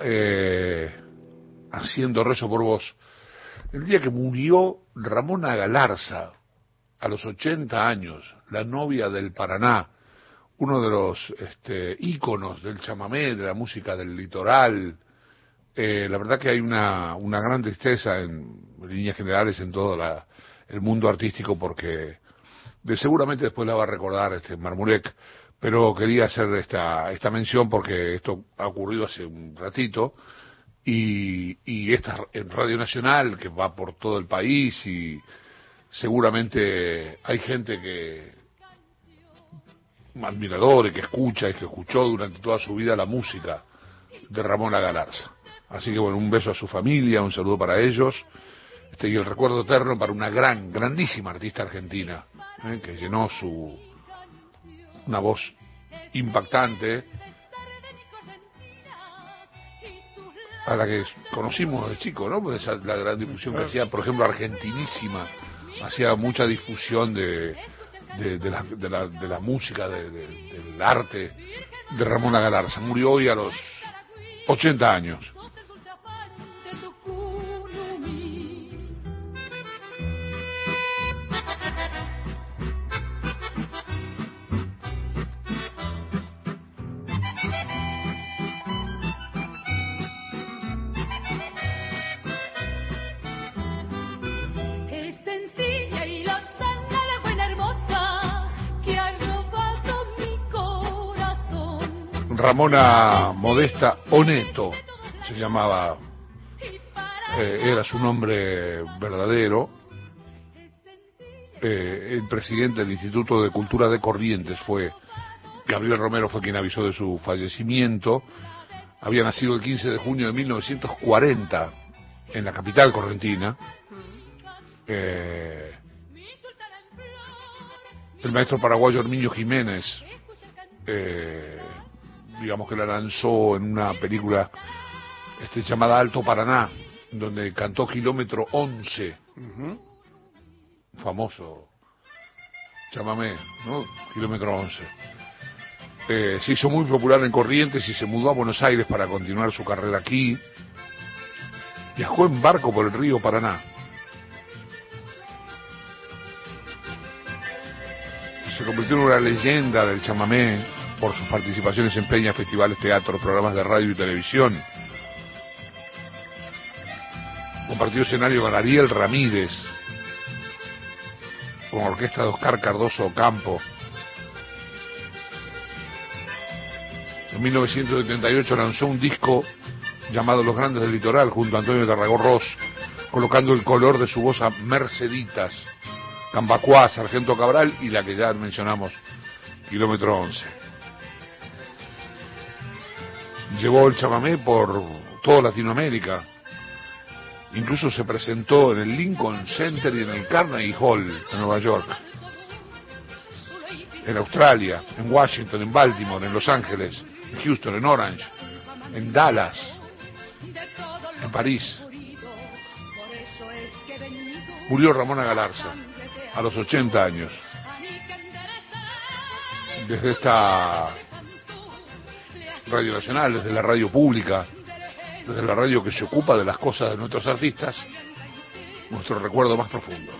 eh, haciendo rezo por vos. El día que murió Ramona Galarza, a los 80 años, la novia del Paraná, uno de los este, íconos del chamamé, de la música del litoral. Eh, la verdad que hay una, una gran tristeza en, líneas generales en todo el mundo artístico porque seguramente después la va a recordar este Marmurek pero quería hacer esta, esta mención porque esto ha ocurrido hace un ratito y, y esta en Radio Nacional que va por todo el país y seguramente hay gente que admiradores que escucha y que escuchó durante toda su vida la música de Ramón Galarza. Así que bueno, un beso a su familia, un saludo para ellos este, y el recuerdo eterno para una gran, grandísima artista argentina ¿eh? que llenó su, una voz impactante a la que conocimos de chico, ¿no? Pues la gran difusión que hacía, por ejemplo, argentinísima, hacía mucha difusión de, de, la, de, la, de la música, del arte de Ramona Galarza. Murió hoy a los 80 años. Ramona Modesta Oneto se llamaba, eh, era su nombre verdadero. Eh, el presidente del Instituto de Cultura de Corrientes fue, Gabriel Romero fue quien avisó de su fallecimiento. Había nacido el 15 de junio de 1940 en la capital correntina. Eh, el maestro paraguayo Herminio Jiménez digamos que la lanzó en una película este, llamada Alto Paraná, donde cantó Kilómetro 11, famoso, llámame, ¿no? Kilómetro 11. Eh, se hizo muy popular en Corrientes y se mudó a Buenos Aires para continuar su carrera aquí. Viajó en barco por el río Paraná. Se convirtió en una leyenda del chamamé por sus participaciones en peñas, festivales, teatros, programas de radio y televisión. Compartió escenario con Ariel Ramírez, con orquesta de Oscar Cardoso Campo. En 1978 lanzó un disco llamado Los Grandes del Litoral junto a Antonio Tarragó Ross, colocando el color de su voz a Merceditas, Cambacuá, Sargento Cabral y la que ya mencionamos, Kilómetro 11 llevó el chamamé por toda Latinoamérica. Incluso se presentó en el Lincoln Center y en el Carnegie Hall de Nueva York. En Australia, en Washington, en Baltimore, en Los Ángeles, en Houston, en Orange, en Dallas, en París. Murió Ramona Galarza a los 80 años. Desde esta Radio Nacional, desde la radio pública, desde la radio que se ocupa de las cosas de nuestros artistas, nuestro recuerdo más profundo.